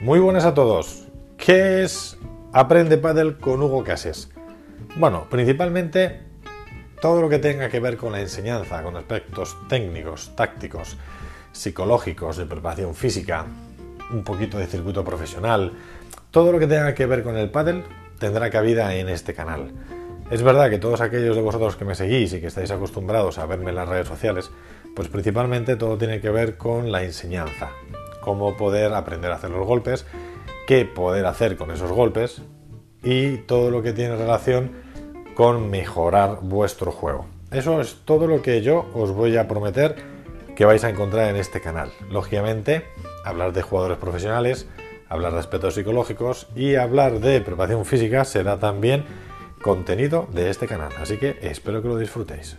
Muy buenas a todos. ¿Qué es Aprende Paddle con Hugo Cases? Bueno, principalmente todo lo que tenga que ver con la enseñanza, con aspectos técnicos, tácticos, psicológicos, de preparación física, un poquito de circuito profesional, todo lo que tenga que ver con el paddle tendrá cabida en este canal. Es verdad que todos aquellos de vosotros que me seguís y que estáis acostumbrados a verme en las redes sociales, pues principalmente todo tiene que ver con la enseñanza, cómo poder aprender a hacer los golpes, qué poder hacer con esos golpes y todo lo que tiene relación con mejorar vuestro juego. Eso es todo lo que yo os voy a prometer que vais a encontrar en este canal. Lógicamente, hablar de jugadores profesionales, hablar de aspectos psicológicos y hablar de preparación física será también contenido de este canal. Así que espero que lo disfrutéis.